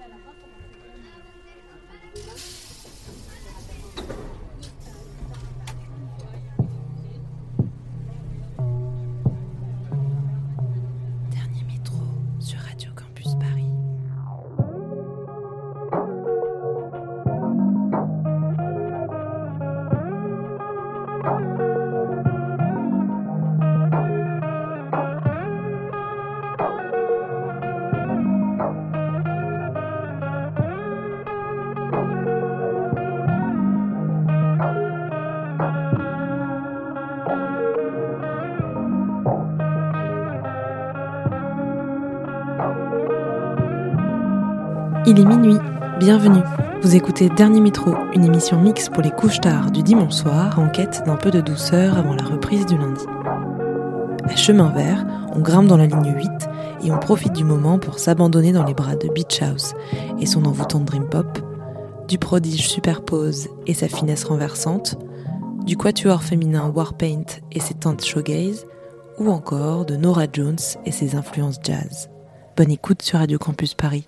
Gracias. Minuit, bienvenue. Vous écoutez Dernier Métro, une émission mixte pour les couches tard du dimanche soir en quête d'un peu de douceur avant la reprise du lundi. À chemin vert, on grimpe dans la ligne 8 et on profite du moment pour s'abandonner dans les bras de Beach House et son envoûtante dream pop, du prodige Superpose et sa finesse renversante, du quatuor féminin Warpaint et ses teintes shoegaze, ou encore de Nora Jones et ses influences jazz. Bonne écoute sur Radio Campus Paris.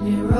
Oh,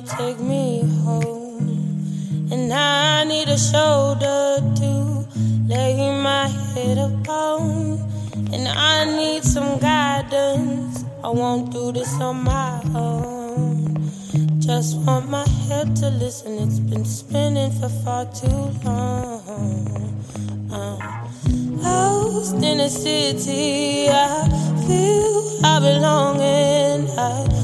to take me home. And I need a shoulder to lay my head upon. And I need some guidance. I won't do this on my own. Just want my head to listen. It's been spinning for far too long. Uh, lost in a city, I feel I belong and I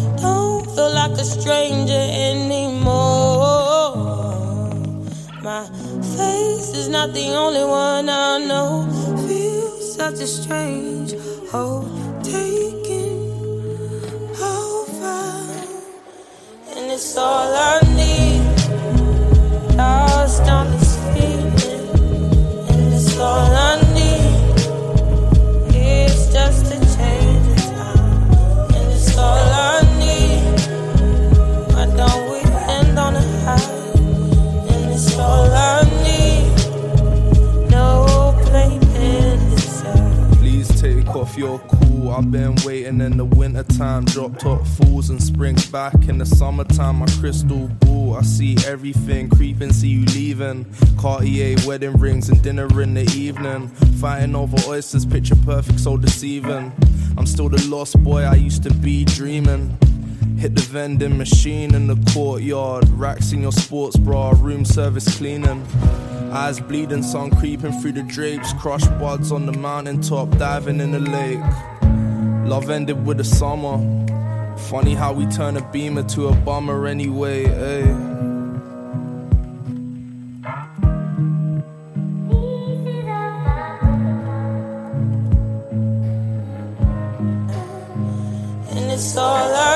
feel like a stranger anymore. My face is not the only one I know. Feel such a strange hold taking over, and it's all I. wintertime, drop top falls and springs back. In the summertime, my crystal ball, I see everything creeping, see you leaving. Cartier wedding rings and dinner in the evening. Fighting over oysters, picture perfect, so deceiving. I'm still the lost boy I used to be dreaming. Hit the vending machine in the courtyard. Racks in your sports bra, room service cleaning. Eyes bleeding, sun creeping through the drapes. Crush buds on the mountaintop, diving in the lake. Love ended with the summer. Funny how we turn a beamer to a bummer anyway, eh? ayy. all I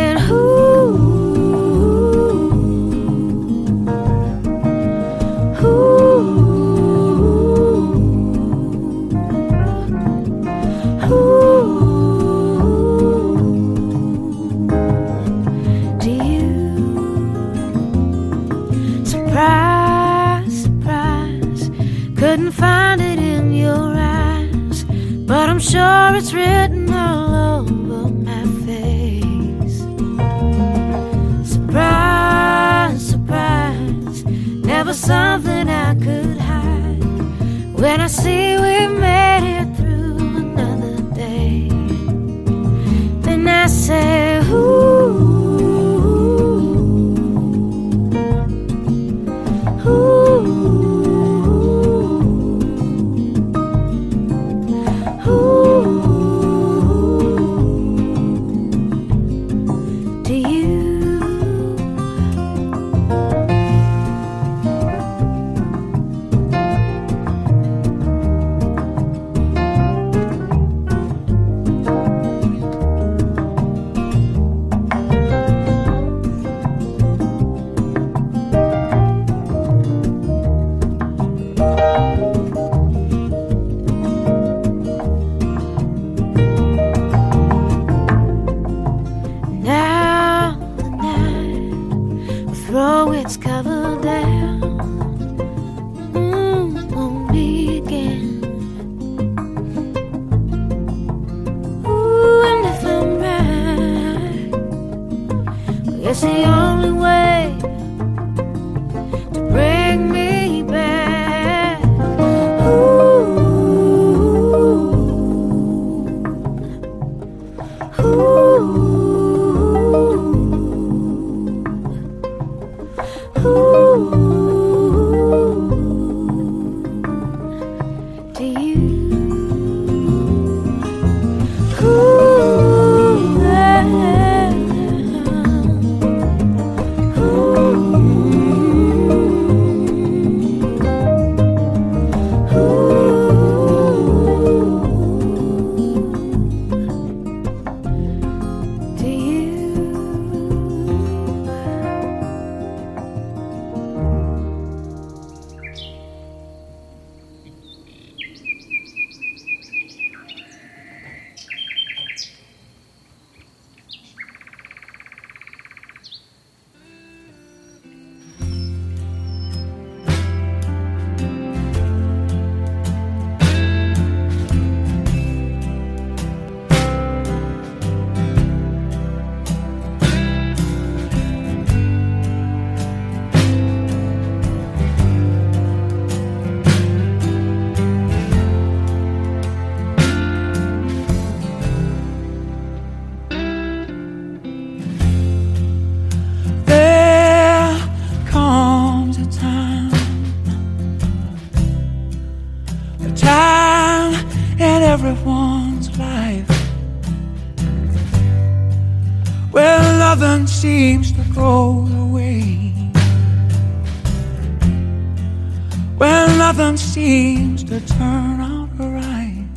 To turn out right.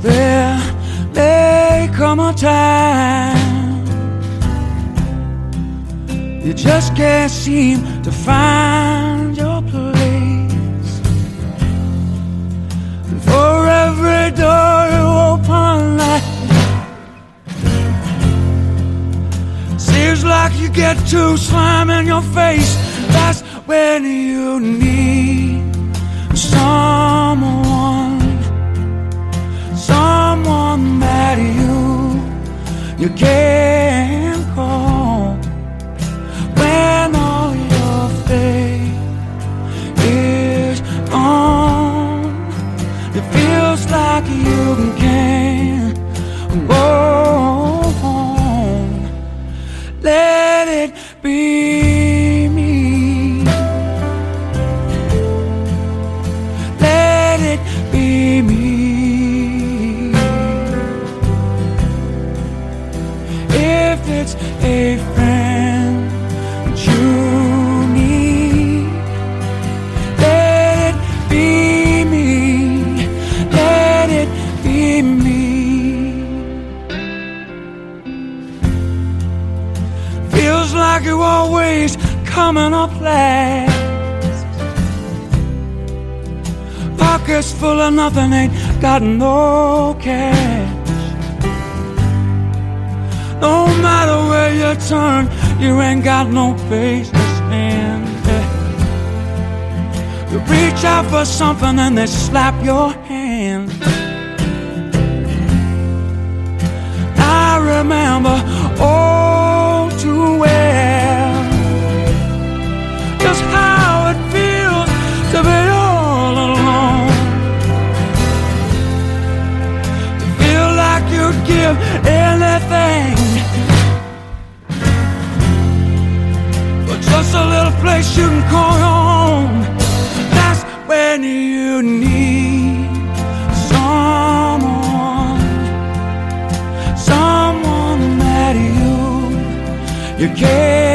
There may come a time you just can't seem to find your place. And for every door you open, like, seems like you get to slam in your face. Always coming up last. Pockets full of nothing, ain't got no cash. No matter where you turn, you ain't got no place to stand. You reach out for something and they slap your hand. I remember place can call home. That's when you need someone, someone that you you can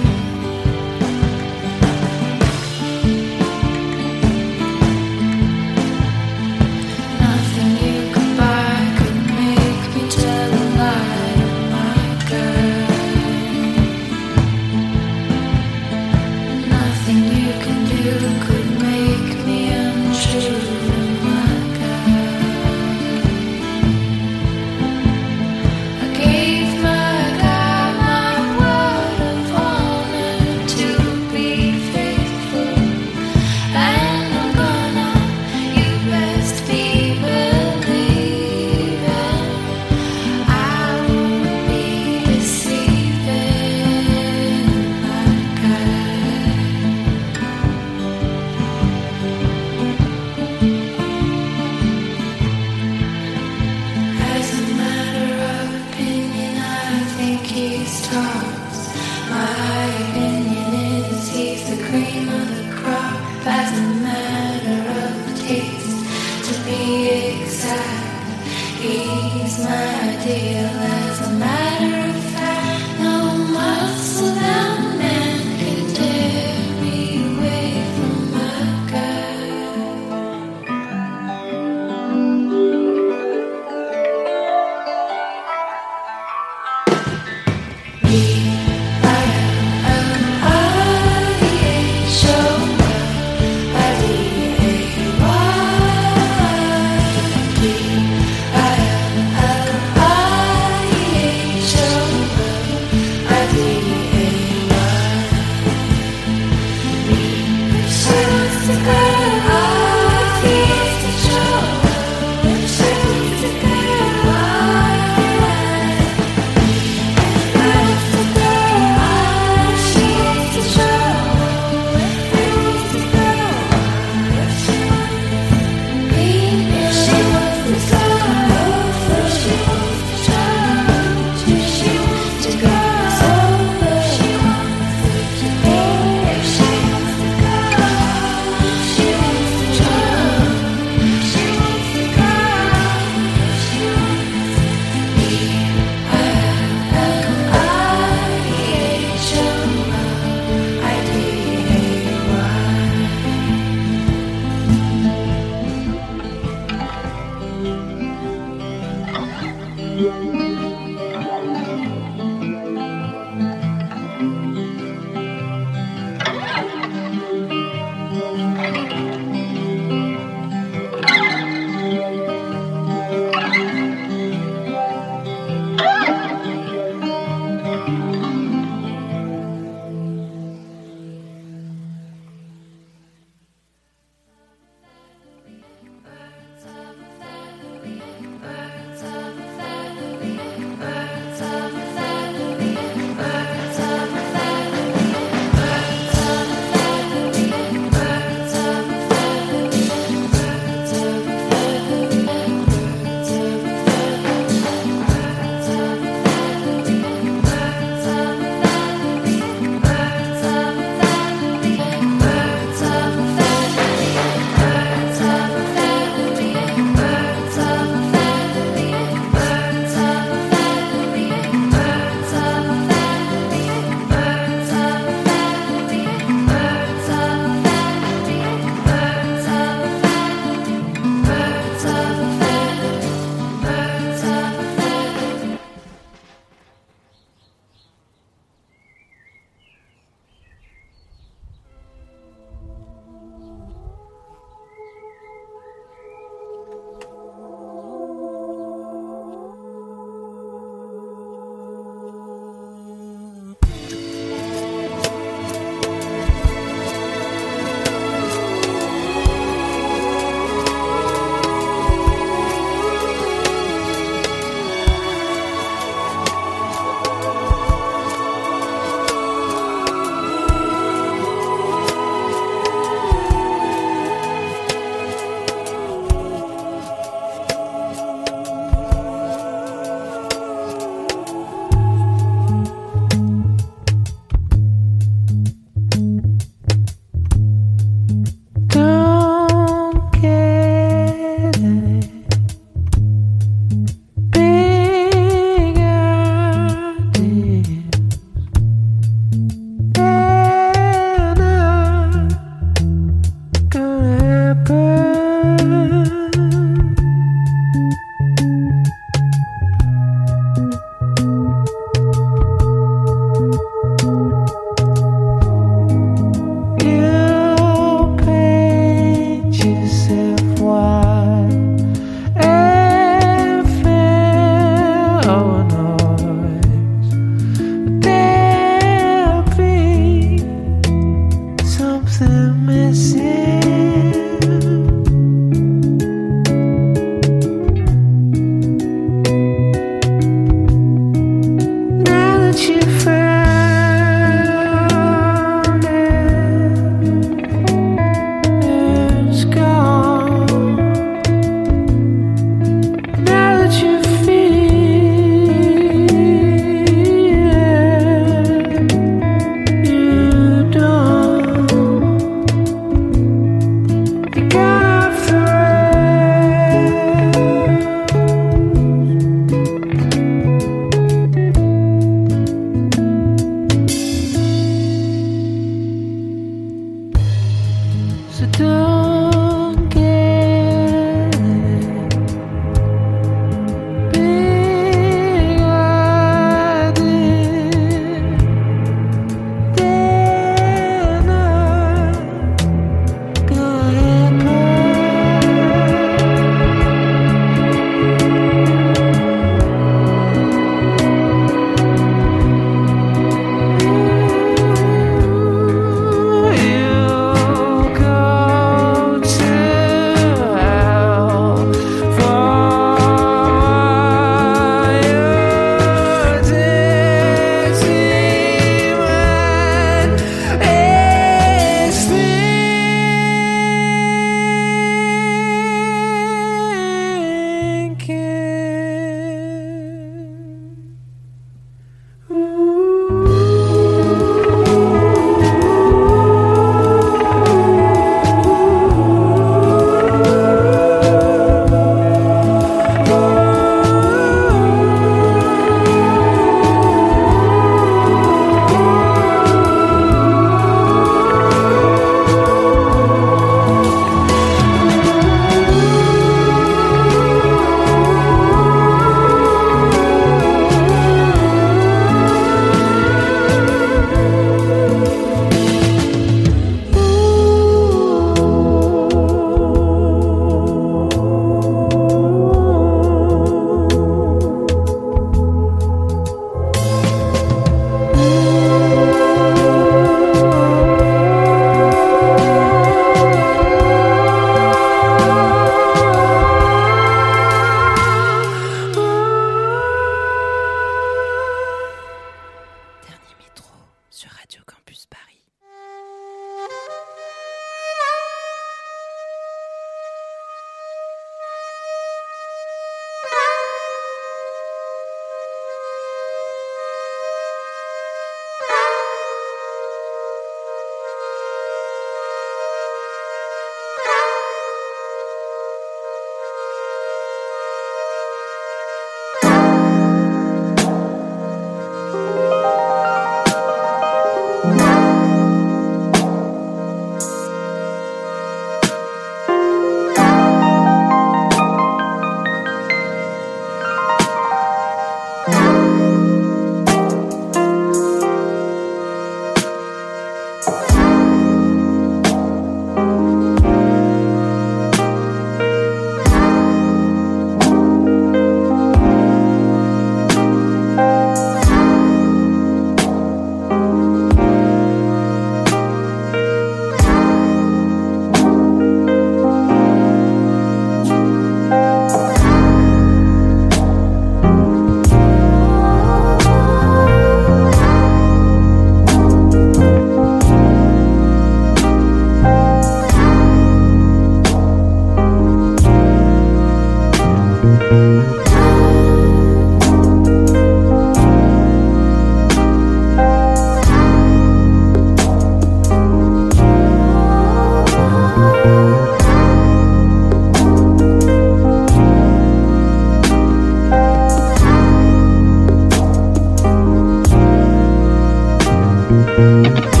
Thank